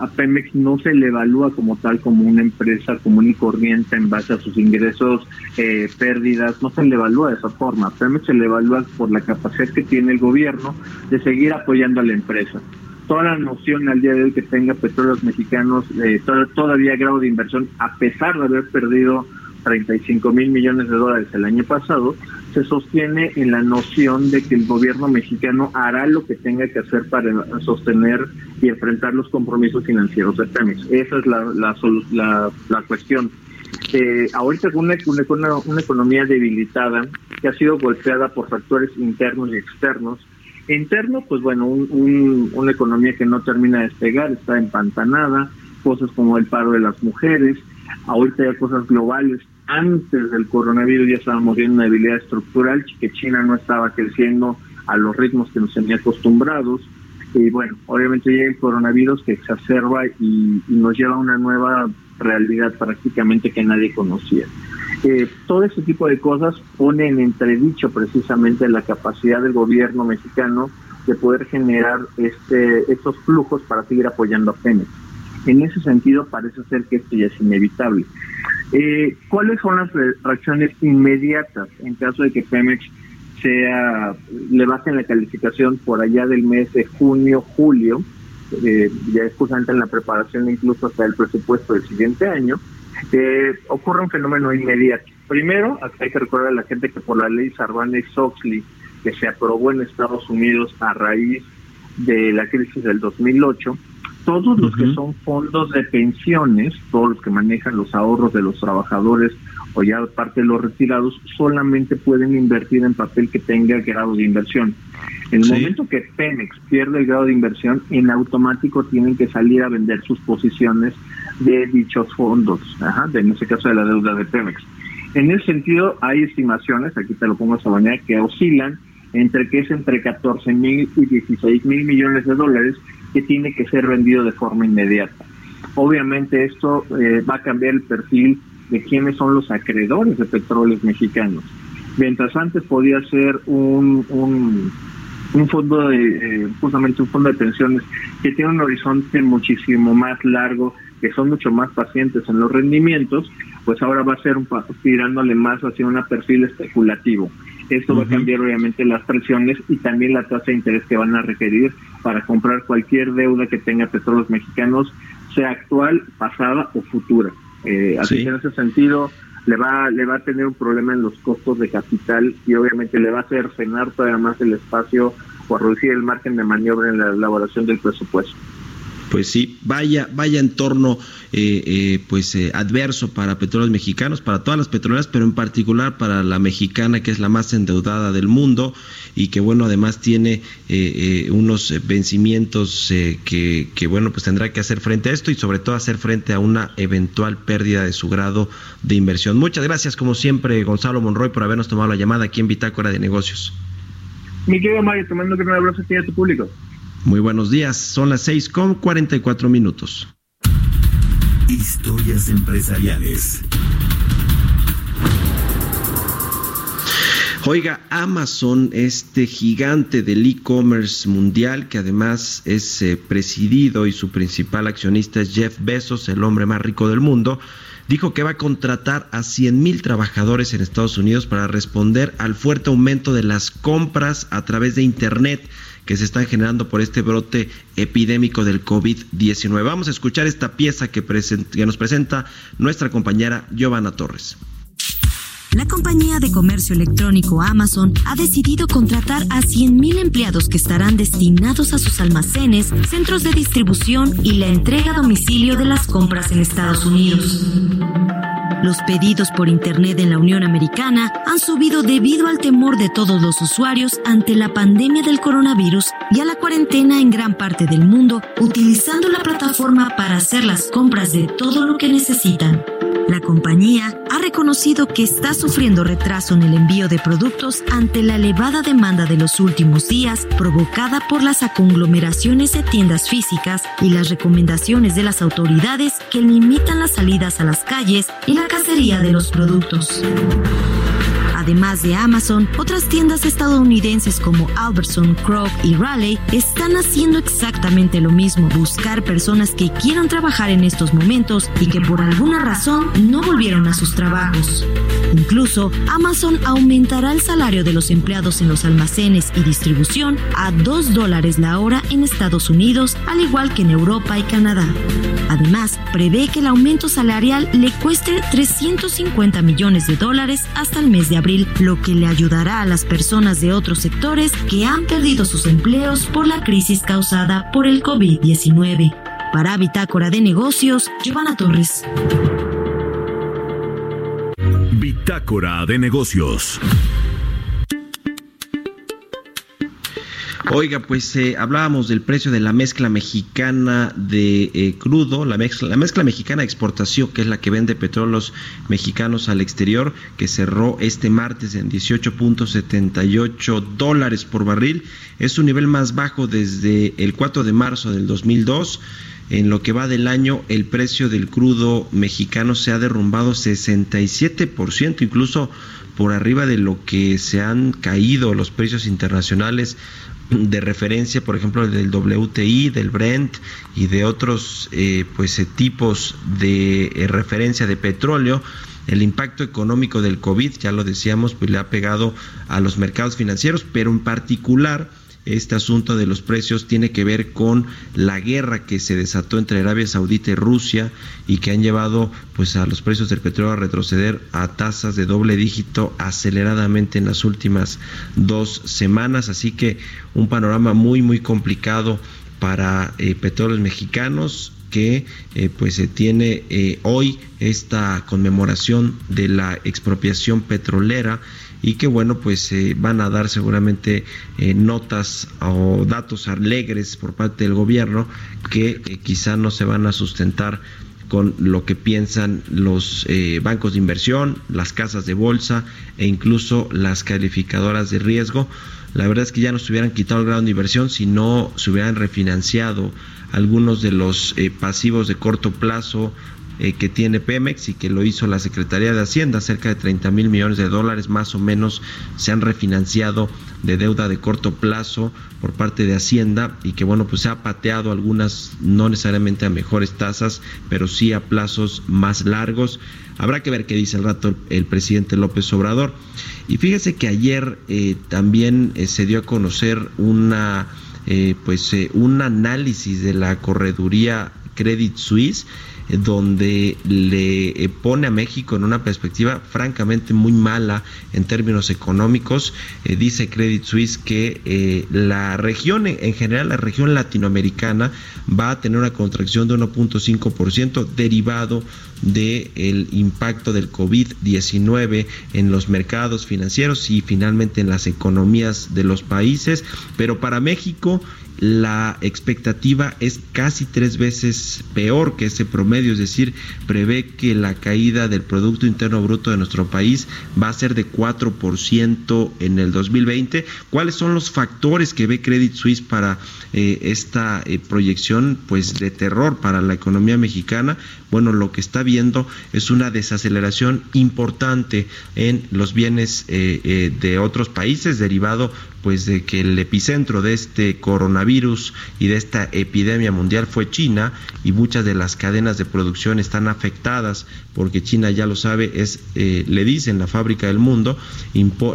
a Pemex no se le evalúa como tal como una empresa común y corriente en base a sus ingresos, eh, pérdidas, no se le evalúa de esa forma. Pemex se le evalúa por la capacidad que tiene el gobierno de seguir apoyando a la empresa. Toda la noción al día de hoy que tenga petróleos mexicanos, eh, todavía grado de inversión, a pesar de haber perdido 35 mil millones de dólares el año pasado, se sostiene en la noción de que el gobierno mexicano hará lo que tenga que hacer para sostener y enfrentar los compromisos financieros de Pemex. Esa es la, la, la, cuestión. Eh, ahorita con una, una, una, economía debilitada que ha sido golpeada por factores internos y externos. Interno, pues bueno, un, una economía que no termina de despegar, está empantanada, cosas como el paro de las mujeres, ahorita hay cosas globales antes del coronavirus ya estábamos viendo una debilidad estructural, que China no estaba creciendo a los ritmos que nos tenía acostumbrados. Y bueno, obviamente llega el coronavirus que exacerba y, nos lleva a una nueva realidad prácticamente que nadie conocía. Eh, todo ese tipo de cosas pone en entredicho precisamente la capacidad del gobierno mexicano de poder generar este, estos flujos para seguir apoyando a Pemex. En ese sentido, parece ser que esto ya es inevitable. Eh, ¿Cuáles son las reacciones inmediatas en caso de que Pemex sea le bajen la calificación por allá del mes de junio, julio? Eh, ya es justamente en la preparación incluso hasta el presupuesto del siguiente año, eh, ocurre un fenómeno inmediato. Primero, hay que recordar a la gente que por la ley Sarbanes-Oxley, que se aprobó en Estados Unidos a raíz de la crisis del 2008, todos los que son fondos de pensiones, todos los que manejan los ahorros de los trabajadores o ya parte de los retirados, solamente pueden invertir en papel que tenga grado de inversión. En el momento que Pemex pierde el grado de inversión, en automático tienen que salir a vender sus posiciones de dichos fondos, ajá, en ese caso de la deuda de Pemex. En ese sentido, hay estimaciones, aquí te lo pongo esta mañana, que oscilan entre que es entre 14 mil y 16 mil millones de dólares que tiene que ser vendido de forma inmediata. Obviamente esto eh, va a cambiar el perfil de quiénes son los acreedores de petróleos mexicanos. Mientras antes podía ser un, un, fondo de, eh, justamente un fondo de pensiones que tiene un horizonte muchísimo más largo, que son mucho más pacientes en los rendimientos, pues ahora va a ser un tirándole más hacia un perfil especulativo. Esto va a cambiar obviamente las presiones y también la tasa de interés que van a requerir para comprar cualquier deuda que tenga petróleos mexicanos, sea actual, pasada o futura. Eh, así que en ese sentido le va, le va a tener un problema en los costos de capital y obviamente le va a hacer frenar todavía más el espacio o reducir el margen de maniobra en la elaboración del presupuesto. Pues sí, vaya, vaya entorno eh, eh, pues eh, adverso para petróleos mexicanos, para todas las petroleras, pero en particular para la mexicana, que es la más endeudada del mundo y que bueno, además tiene unos vencimientos que, que bueno, pues tendrá que hacer frente a esto y sobre todo hacer frente a una eventual pérdida de su grado de inversión. Muchas gracias, como siempre, Gonzalo Monroy, por habernos tomado la llamada aquí en Bitácora de Negocios. Mi querido Mario, tomando un abrazo aquí a tu público. Muy buenos días, son las seis con 44 minutos. Historias empresariales. Oiga, Amazon, este gigante del e-commerce mundial, que además es eh, presidido y su principal accionista es Jeff Bezos, el hombre más rico del mundo, dijo que va a contratar a 100 mil trabajadores en Estados Unidos para responder al fuerte aumento de las compras a través de Internet que se están generando por este brote epidémico del COVID-19. Vamos a escuchar esta pieza que, que nos presenta nuestra compañera Giovanna Torres. La compañía de comercio electrónico Amazon ha decidido contratar a 100.000 empleados que estarán destinados a sus almacenes, centros de distribución y la entrega a domicilio de las compras en Estados Unidos. Los pedidos por Internet en la Unión Americana han subido debido al temor de todos los usuarios ante la pandemia del coronavirus y a la cuarentena en gran parte del mundo, utilizando la plataforma para hacer las compras de todo lo que necesitan. La compañía ha reconocido que está sufriendo retraso en el envío de productos ante la elevada demanda de los últimos días provocada por las conglomeraciones de tiendas físicas y las recomendaciones de las autoridades que limitan las salidas a las calles y la cacería de los productos. Además de Amazon, otras tiendas estadounidenses como Albertson, Kroger y Raleigh están haciendo exactamente lo mismo, buscar personas que quieran trabajar en estos momentos y que por alguna razón no volvieron a sus trabajos. Incluso, Amazon aumentará el salario de los empleados en los almacenes y distribución a 2 dólares la hora en Estados Unidos, al igual que en Europa y Canadá. Además, prevé que el aumento salarial le cueste 350 millones de dólares hasta el mes de abril lo que le ayudará a las personas de otros sectores que han perdido sus empleos por la crisis causada por el COVID-19. Para Bitácora de Negocios, Giovanna Torres. Bitácora de Negocios. Oiga, pues eh, hablábamos del precio de la mezcla mexicana de eh, crudo, la mezcla, la mezcla mexicana de exportación, que es la que vende petróleos mexicanos al exterior, que cerró este martes en 18.78 dólares por barril. Es un nivel más bajo desde el 4 de marzo del 2002. En lo que va del año, el precio del crudo mexicano se ha derrumbado 67%, incluso por arriba de lo que se han caído los precios internacionales de referencia, por ejemplo, del WTI, del Brent y de otros eh, pues, eh, tipos de eh, referencia de petróleo. El impacto económico del COVID, ya lo decíamos, pues le ha pegado a los mercados financieros, pero en particular este asunto de los precios tiene que ver con la guerra que se desató entre Arabia Saudita y Rusia y que han llevado pues a los precios del petróleo a retroceder a tasas de doble dígito aceleradamente en las últimas dos semanas. Así que un panorama muy muy complicado para eh, petróleos mexicanos que eh, pues se tiene eh, hoy esta conmemoración de la expropiación petrolera y que bueno pues eh, van a dar seguramente eh, notas o datos alegres por parte del gobierno que eh, quizá no se van a sustentar con lo que piensan los bancos de inversión, las casas de bolsa e incluso las calificadoras de riesgo. La verdad es que ya no se hubieran quitado el grado de inversión si no se hubieran refinanciado algunos de los pasivos de corto plazo eh, que tiene Pemex y que lo hizo la Secretaría de Hacienda, cerca de 30 mil millones de dólares más o menos se han refinanciado de deuda de corto plazo por parte de Hacienda y que bueno pues se ha pateado algunas no necesariamente a mejores tasas pero sí a plazos más largos. Habrá que ver qué dice el rato el, presidente López Obrador. Y fíjese que ayer eh, también eh, se dio a conocer una pues un análisis de la correduría Credit Suisse donde le pone a México en una perspectiva francamente muy mala en términos económicos. dice Credit Suisse que la región, en general la región latinoamericana, va a tener una contracción de 1.5% derivado del impacto del COVID-19 en los mercados financieros y finalmente en las economías de los países, pero para México la expectativa es casi tres veces peor que ese promedio, es decir, prevé que la caída del Producto Interno Bruto de nuestro país va a ser de 4% en el 2020. ¿Cuáles son los factores que ve Credit Suisse para eh, esta eh, proyección pues, de terror para la economía mexicana? Bueno, lo que está viendo es una desaceleración importante en los bienes eh, de otros países derivado pues de que el epicentro de este coronavirus y de esta epidemia mundial fue China y muchas de las cadenas de producción están afectadas porque China ya lo sabe es eh, le dicen la fábrica del mundo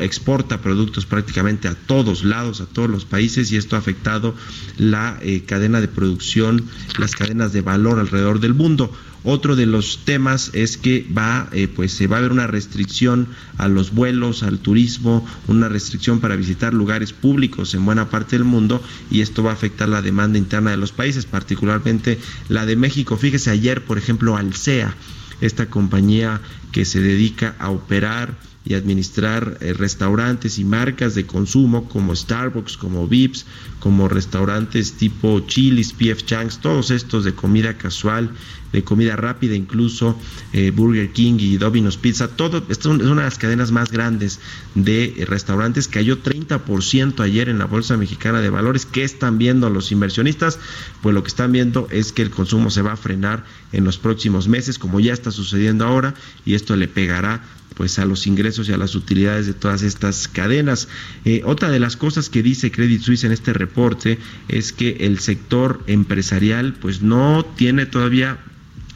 exporta productos prácticamente a todos lados a todos los países y esto ha afectado la eh, cadena de producción las cadenas de valor alrededor del mundo otro de los temas es que va, eh, pues se va a haber una restricción a los vuelos, al turismo, una restricción para visitar lugares públicos en buena parte del mundo y esto va a afectar la demanda interna de los países, particularmente la de México. Fíjese ayer, por ejemplo, Alsea, esta compañía que se dedica a operar y administrar eh, restaurantes y marcas de consumo como Starbucks, como Vips, como restaurantes tipo Chili's, PF Chang's, todos estos de comida casual, de comida rápida, incluso eh, Burger King y Domino's Pizza, todo, esto es una de las cadenas más grandes de restaurantes, cayó 30% ayer en la Bolsa Mexicana de Valores. ¿Qué están viendo los inversionistas? Pues lo que están viendo es que el consumo se va a frenar en los próximos meses, como ya está sucediendo ahora, y esto le pegará pues a los ingresos y a las utilidades de todas estas cadenas. Eh, otra de las cosas que dice Credit Suisse en este reporte es que el sector empresarial pues no tiene todavía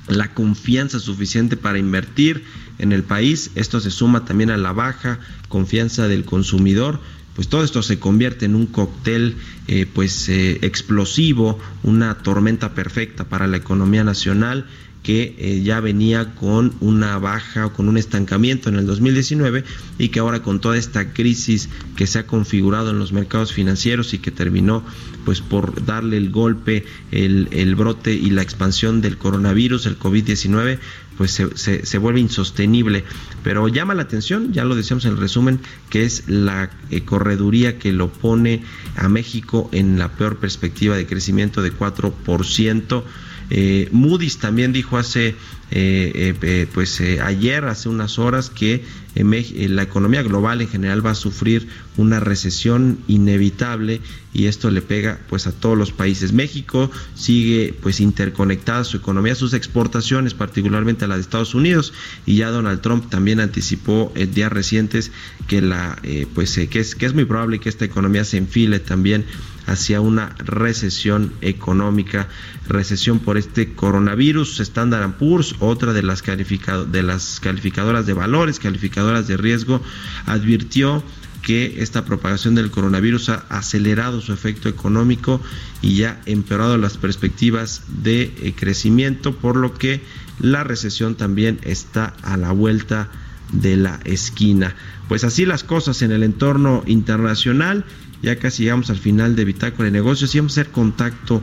la confianza suficiente para invertir en el país. Esto se suma también a la baja confianza del consumidor. Pues todo esto se convierte en un cóctel eh, pues eh, explosivo, una tormenta perfecta para la economía nacional que eh, ya venía con una baja o con un estancamiento en el 2019 y que ahora con toda esta crisis que se ha configurado en los mercados financieros y que terminó pues por darle el golpe, el, el brote y la expansión del coronavirus, el COVID-19, pues se, se, vuelve insostenible. Pero llama la atención, ya lo decíamos en el resumen, que es la eh, correduría que lo pone a México en la peor perspectiva de crecimiento de 4%. Eh, Moody's también dijo hace, eh, eh, pues ayer, hace unas horas, que la economía global en general va a sufrir una recesión inevitable y esto le pega pues a todos los países. México sigue pues interconectada su economía, sus exportaciones, particularmente a la de Estados Unidos y ya Donald Trump también anticipó en días recientes que la pues que es que es muy probable que esta economía se enfile también hacia una recesión económica, recesión por este coronavirus. Standard Poor's, otra de las, de las calificadoras de valores, calificadoras de riesgo, advirtió que esta propagación del coronavirus ha acelerado su efecto económico y ya empeorado las perspectivas de eh, crecimiento, por lo que la recesión también está a la vuelta de la esquina. Pues así las cosas en el entorno internacional ya casi llegamos al final de Bitácora de Negocios y vamos a hacer contacto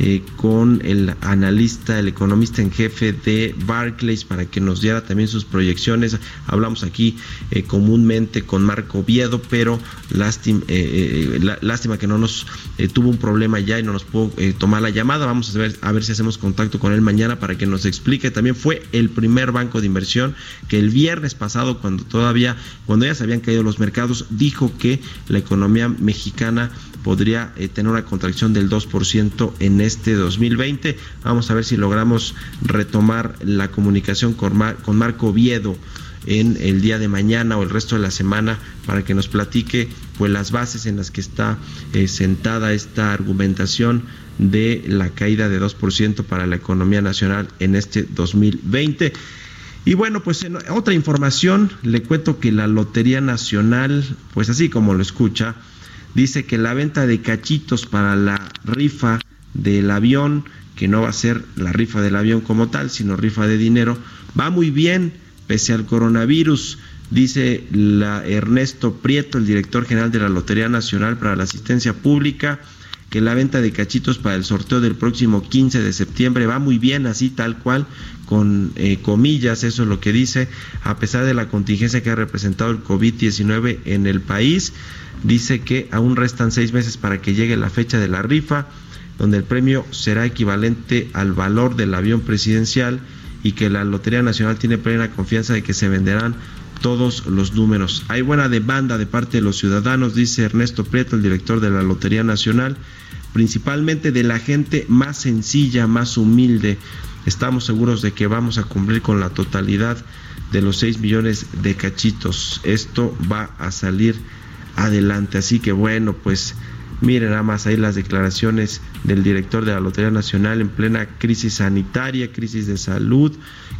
eh, con el analista, el economista en jefe de Barclays para que nos diera también sus proyecciones. Hablamos aquí eh, comúnmente con Marco Viedo, pero lástima, eh, lástima que no nos tuvo un problema ya y no nos pudo tomar la llamada. Vamos a ver, a ver si hacemos contacto con él mañana para que nos explique. También fue el primer banco de inversión que el viernes pasado, cuando todavía, cuando ya se habían caído los mercados, dijo que la economía mexicana podría tener una contracción del 2% en este 2020. Vamos a ver si logramos retomar la comunicación con, con Marco Viedo en el día de mañana o el resto de la semana para que nos platique pues las bases en las que está eh, sentada esta argumentación de la caída de 2% para la economía nacional en este 2020. Y bueno, pues en otra información le cuento que la Lotería Nacional, pues así como lo escucha, dice que la venta de cachitos para la rifa del avión que no va a ser la rifa del avión como tal, sino rifa de dinero, va muy bien pese al coronavirus. Dice la Ernesto Prieto, el director general de la Lotería Nacional para la Asistencia Pública, que la venta de cachitos para el sorteo del próximo 15 de septiembre va muy bien, así tal cual, con eh, comillas, eso es lo que dice, a pesar de la contingencia que ha representado el COVID-19 en el país. Dice que aún restan seis meses para que llegue la fecha de la rifa, donde el premio será equivalente al valor del avión presidencial y que la Lotería Nacional tiene plena confianza de que se venderán todos los números. Hay buena demanda de parte de los ciudadanos, dice Ernesto Prieto, el director de la Lotería Nacional, principalmente de la gente más sencilla, más humilde. Estamos seguros de que vamos a cumplir con la totalidad de los 6 millones de cachitos. Esto va a salir adelante. Así que bueno, pues miren nada más ahí las declaraciones del director de la Lotería Nacional en plena crisis sanitaria, crisis de salud,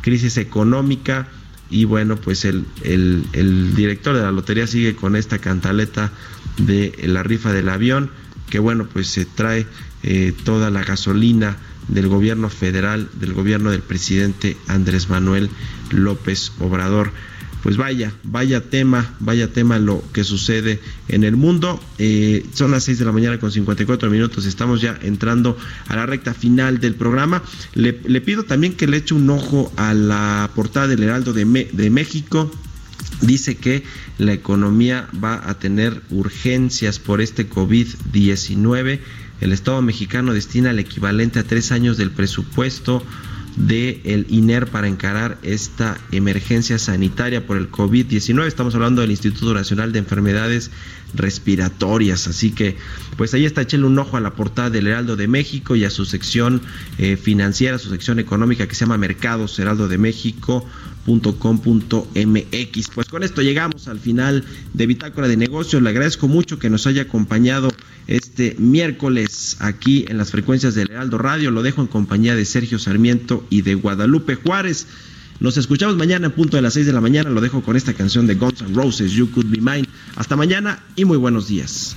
crisis económica y bueno, pues el, el, director de la lotería sigue con esta cantaleta de la rifa del avión, que bueno, pues se trae eh, toda la gasolina del gobierno federal, del gobierno del presidente Andrés Manuel López Obrador pues vaya, vaya tema, vaya tema lo que sucede en el mundo. Eh, son las 6 de la mañana con 54 minutos, estamos ya entrando a la recta final del programa. Le, pido también que le eche un ojo a la portada del Heraldo de, México. Dice que la economía va a tener urgencias por este COVID-19. El Estado mexicano destina el equivalente a tres años del presupuesto del el INER para encarar esta emergencia sanitaria por el COVID-19. Estamos hablando del Instituto Nacional de Enfermedades Respiratorias. Así que, pues ahí está, echenle un ojo a la portada del Heraldo de México y a su sección eh, financiera, su sección económica que se llama Mercados Heraldo de México .com.mx. Pues con esto llegamos al final de Bitácora de Negocios. Le agradezco mucho que nos haya acompañado este miércoles aquí en las frecuencias del Heraldo Radio. Lo dejo en compañía de Sergio Sarmiento y de Guadalupe Juárez. Nos escuchamos mañana en punto de las 6 de la mañana. Lo dejo con esta canción de Guns N' Roses, You Could Be Mine. Hasta mañana y muy buenos días.